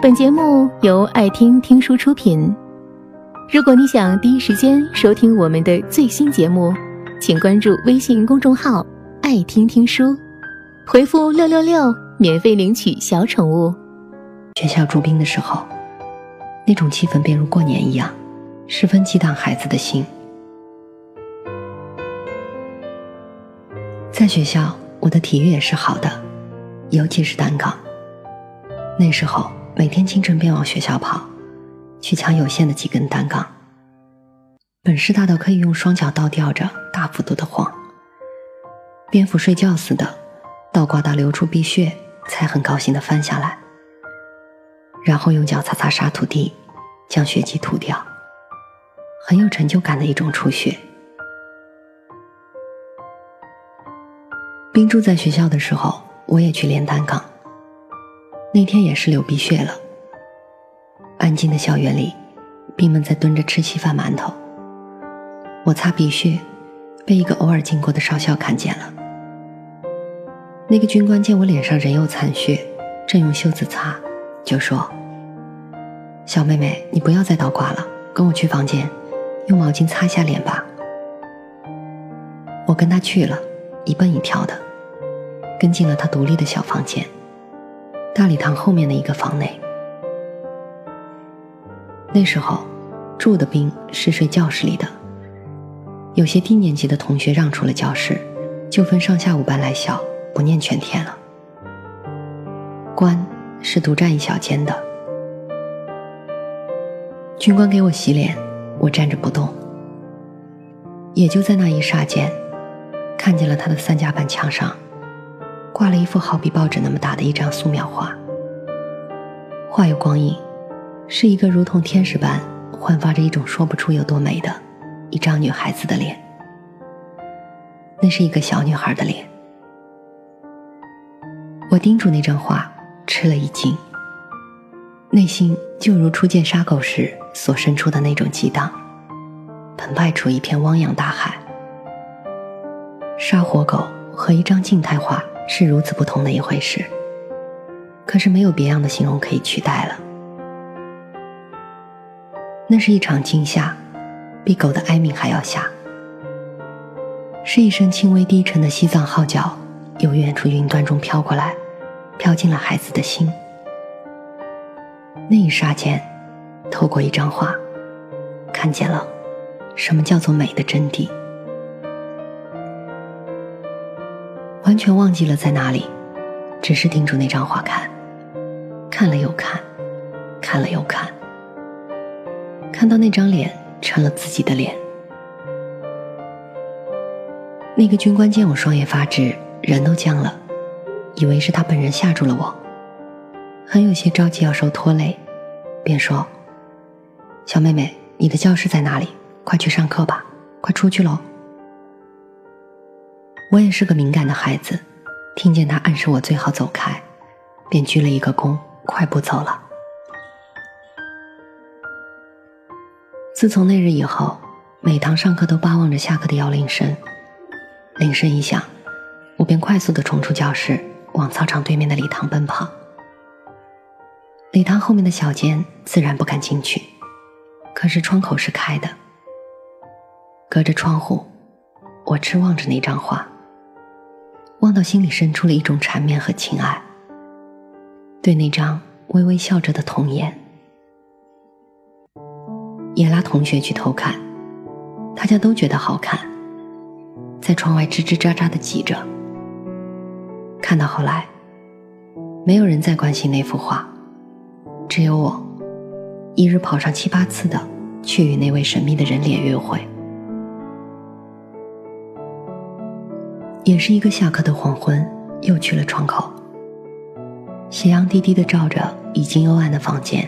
本节目由爱听听书出品。如果你想第一时间收听我们的最新节目，请关注微信公众号“爱听听书”，回复“六六六”免费领取小宠物。学校驻兵的时候，那种气氛便如过年一样，十分激荡孩子的心。在学校，我的体育也是好的，尤其是单杠。那时候。每天清晨便往学校跑，去抢有限的几根单杠。本事大到可以用双脚倒吊着大幅度的晃，蝙蝠睡觉似的，倒挂到流出鼻血，才很高兴的翻下来，然后用脚擦擦沙土地，将血迹吐掉，很有成就感的一种出血。冰柱在学校的时候，我也去练单杠。那天也是流鼻血了。安静的校园里，兵们在蹲着吃稀饭馒头。我擦鼻血，被一个偶尔经过的少校看见了。那个军官见我脸上仍有残血，正用袖子擦，就说：“小妹妹，你不要再倒挂了，跟我去房间，用毛巾擦一下脸吧。”我跟他去了，一蹦一跳的，跟进了他独立的小房间。大礼堂后面的一个房内，那时候住的兵是睡教室里的。有些低年级的同学让出了教室，就分上下午班来校，不念全天了。官是独占一小间的。军官给我洗脸，我站着不动。也就在那一霎间，看见了他的三甲板墙上。挂了一幅好比报纸那么大的一张素描画，画有光影，是一个如同天使般焕发着一种说不出有多美的一张女孩子的脸。那是一个小女孩的脸。我盯住那张画，吃了一惊，内心就如初见杀狗时所生出的那种激荡，澎湃出一片汪洋大海。杀活狗和一张静态画。是如此不同的一回事，可是没有别样的形容可以取代了。那是一场惊吓，比狗的哀鸣还要吓。是一声轻微低沉的西藏号角，由远处云端中飘过来，飘进了孩子的心。那一刹间，透过一张画，看见了什么叫做美的真谛。完全忘记了在哪里，只是盯住那张画看，看了又看，看了又看，看到那张脸成了自己的脸。那个军官见我双眼发直，人都僵了，以为是他本人吓住了我，很有些着急要受拖累，便说：“小妹妹，你的教室在哪里？快去上课吧，快出去喽。”我也是个敏感的孩子，听见他暗示我最好走开，便鞠了一个躬，快步走了。自从那日以后，每堂上课都巴望着下课的摇铃声。铃声一响，我便快速的冲出教室，往操场对面的礼堂奔跑。礼堂后面的小间自然不敢进去，可是窗口是开的。隔着窗户，我痴望着那张画。望到心里生出了一种缠绵和情爱，对那张微微笑着的童颜，也拉同学去偷看，大家都觉得好看，在窗外吱吱喳喳的挤着。看到后来，没有人再关心那幅画，只有我，一日跑上七八次的去与那位神秘的人脸约会。也是一个下课的黄昏，又去了窗口。斜阳低低的照着已经幽暗的房间，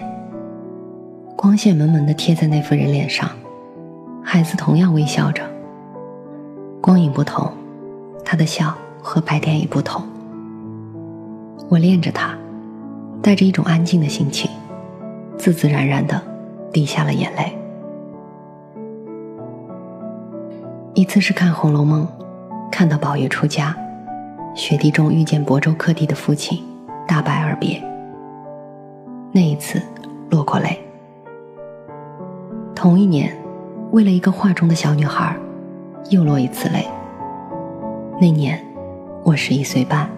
光线蒙蒙的贴在那副人脸上，孩子同样微笑着。光影不同，他的笑和白天也不同。我恋着他，带着一种安静的心情，自自然然的滴下了眼泪。一次是看《红楼梦》。看到宝玉出家，雪地中遇见亳州客地的父亲，大拜而别。那一次落过泪。同一年，为了一个画中的小女孩，又落一次泪。那年，我十一岁半。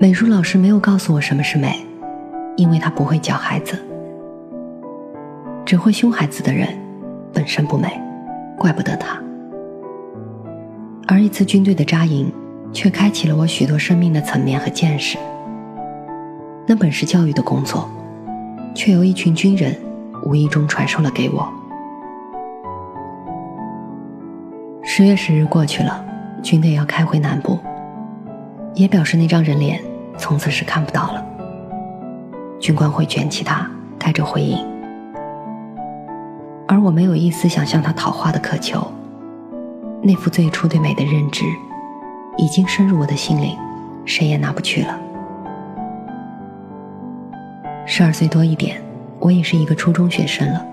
美术老师没有告诉我什么是美，因为他不会教孩子。只会凶孩子的人，本身不美，怪不得他。而一次军队的扎营，却开启了我许多生命的层面和见识。那本是教育的工作，却由一群军人无意中传授了给我。十月十日过去了，军队要开回南部。也表示那张人脸从此是看不到了。军官会卷起他，带着回应。我没有一丝想向他讨话的渴求。那副最初对美的认知，已经深入我的心灵，谁也拿不去了。十二岁多一点，我也是一个初中学生了。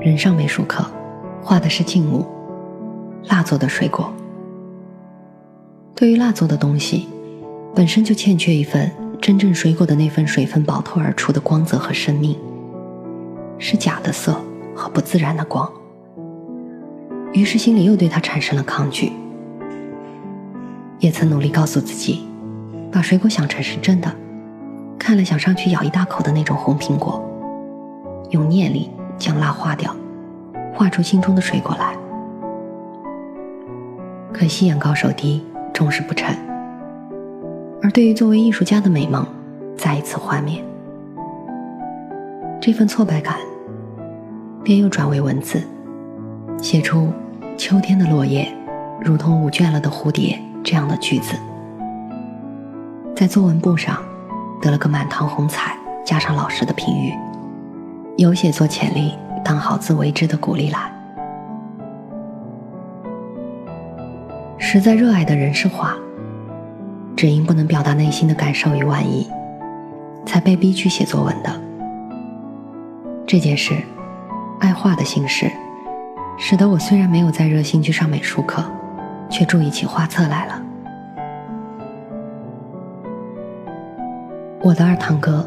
人上美术课，画的是静物，蜡做的水果。对于蜡做的东西，本身就欠缺一份真正水果的那份水分饱透而出的光泽和生命，是假的色和不自然的光。于是心里又对它产生了抗拒。也曾努力告诉自己，把水果想成是真的，看了想上去咬一大口的那种红苹果，用念力将蜡化掉，画出心中的水果来。可惜眼高手低。终是不成，而对于作为艺术家的美梦，再一次幻灭。这份挫败感，便又转为文字，写出“秋天的落叶，如同舞倦了的蝴蝶”这样的句子，在作文簿上得了个满堂红彩，加上老师的评语，有写作潜力，当好自为之的鼓励来。实在热爱的人是画，只因不能表达内心的感受与万意，才被逼去写作文的。这件事，爱画的形式，使得我虽然没有再热心去上美术课，却注意起画册来了。我的二堂哥，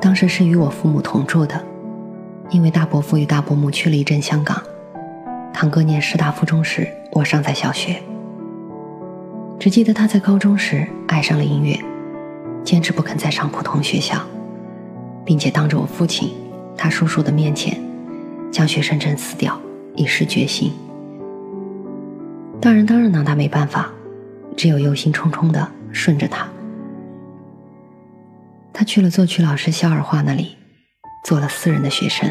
当时是与我父母同住的，因为大伯父与大伯母去了一阵香港，堂哥念师大附中时，我尚在小学。只记得他在高中时爱上了音乐，坚持不肯再上普通学校，并且当着我父亲、他叔叔的面前，将学生证撕掉，以示决心。大人当然拿他没办法，只有忧心忡忡的顺着他。他去了作曲老师肖尔画那里，做了私人的学生。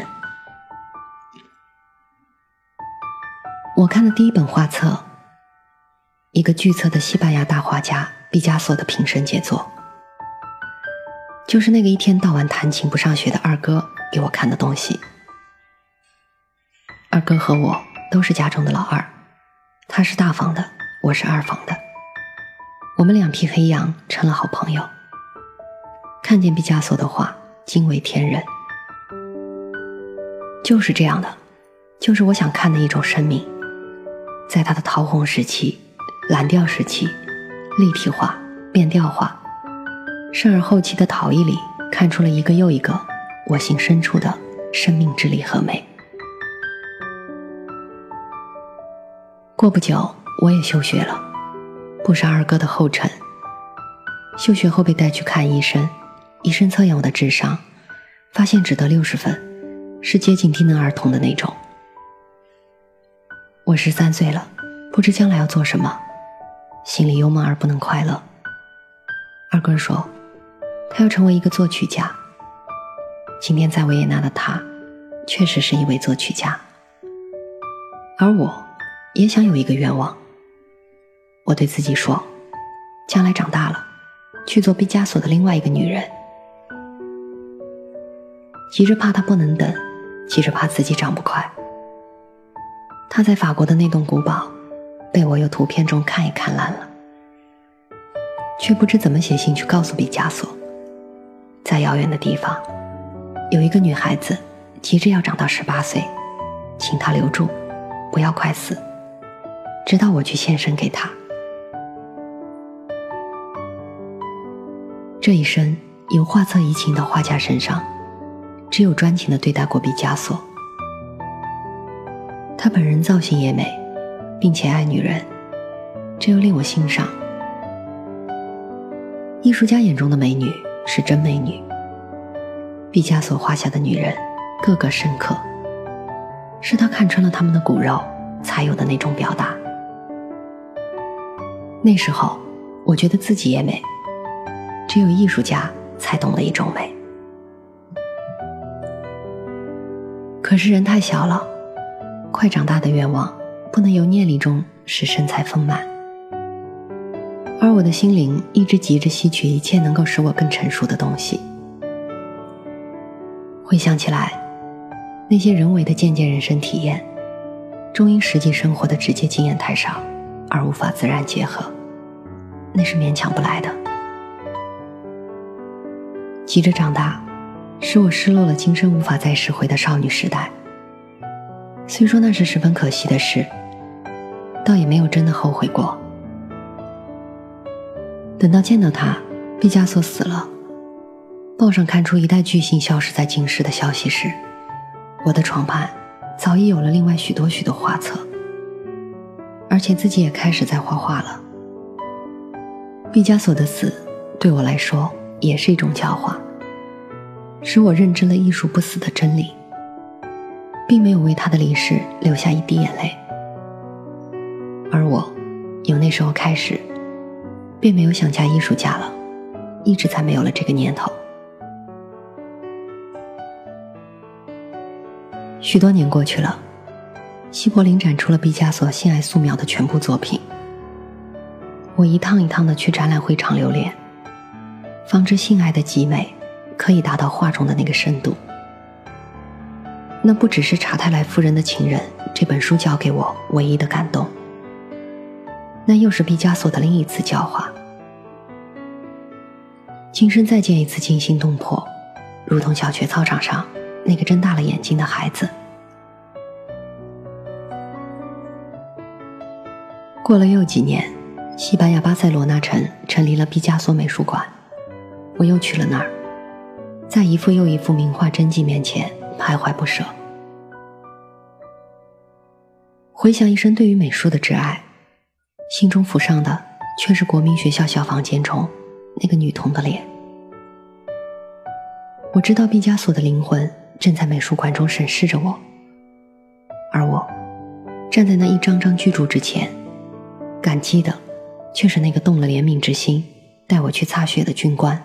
我看的第一本画册。一个巨册的西班牙大画家毕加索的平生杰作，就是那个一天到晚弹琴不上学的二哥给我看的东西。哥和我都是家中的老二，他是大房的，我是二房的，我们两匹黑羊成了好朋友。看见毕加索的画，惊为天人。就是这样的，就是我想看的一种生命，在他的桃红时期。蓝调时期，立体画、变调画，甚而后期的陶艺里，看出了一个又一个我心深处的生命之力和美。过不久，我也休学了，步上二哥的后尘。休学后被带去看医生，医生测验我的智商，发现只得六十分，是接近低能儿童的那种。我十三岁了，不知将来要做什么。心里忧闷而不能快乐。二哥说，他要成为一个作曲家。今天在维也纳的他，确实是一位作曲家。而我，也想有一个愿望。我对自己说，将来长大了，去做毕加索的另外一个女人。急着怕他不能等，急着怕自己长不快。他在法国的那栋古堡。被我用图片中看也看烂了，却不知怎么写信去告诉毕加索，在遥远的地方，有一个女孩子急着要长到十八岁，请他留住，不要快死，直到我去献身给他。这一生由画册移情到画家身上，只有专情的对待过毕加索。他本人造型也美，并且爱女人，这又令我欣赏。艺术家眼中的美女是真美女。毕加索画下的女人，个个深刻，是他看穿了她们的骨肉才有的那种表达。那时候，我觉得自己也美，只有艺术家才懂得一种美。可是人太小了。快长大的愿望，不能由念力中使身材丰满，而我的心灵一直急着吸取一切能够使我更成熟的东西。回想起来，那些人为的渐渐人生体验，终因实际生活的直接经验太少，而无法自然结合，那是勉强不来的。急着长大，使我失落了今生无法再拾回的少女时代。虽说那是十分可惜的事，倒也没有真的后悔过。等到见到他，毕加索死了，报上看出一代巨星消失在京师的消息时，我的床畔早已有了另外许多许多画册，而且自己也开始在画画了。毕加索的死对我来说也是一种教化，使我认知了艺术不死的真理。并没有为他的离世流下一滴眼泪，而我，由那时候开始，便没有想嫁艺术家了，一直才没有了这个念头。许多年过去了，西柏林展出了毕加索性爱素描的全部作品。我一趟一趟的去展览会场留恋，方知性爱的极美，可以达到画中的那个深度。那不只是查泰莱夫人的情人这本书教给我唯一的感动，那又是毕加索的另一次教化。今生再见一次惊心动魄，如同小学操场上那个睁大了眼睛的孩子。过了又几年，西班牙巴塞罗那城成立了毕加索美术馆，我又去了那儿，在一幅又一幅名画真迹面前。徘徊不舍，回想一生对于美术的挚爱，心中浮上的却是国民学校小房间中那个女童的脸。我知道毕加索的灵魂正在美术馆中审视着我，而我站在那一张张巨著之前，感激的却是那个动了怜悯之心带我去擦血的军官。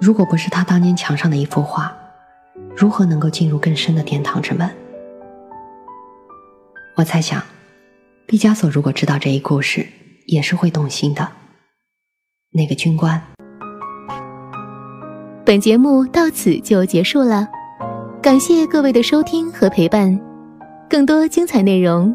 如果不是他当年墙上的一幅画，如何能够进入更深的殿堂之门？我猜想，毕加索如果知道这一故事，也是会动心的。那个军官。本节目到此就结束了，感谢各位的收听和陪伴。更多精彩内容，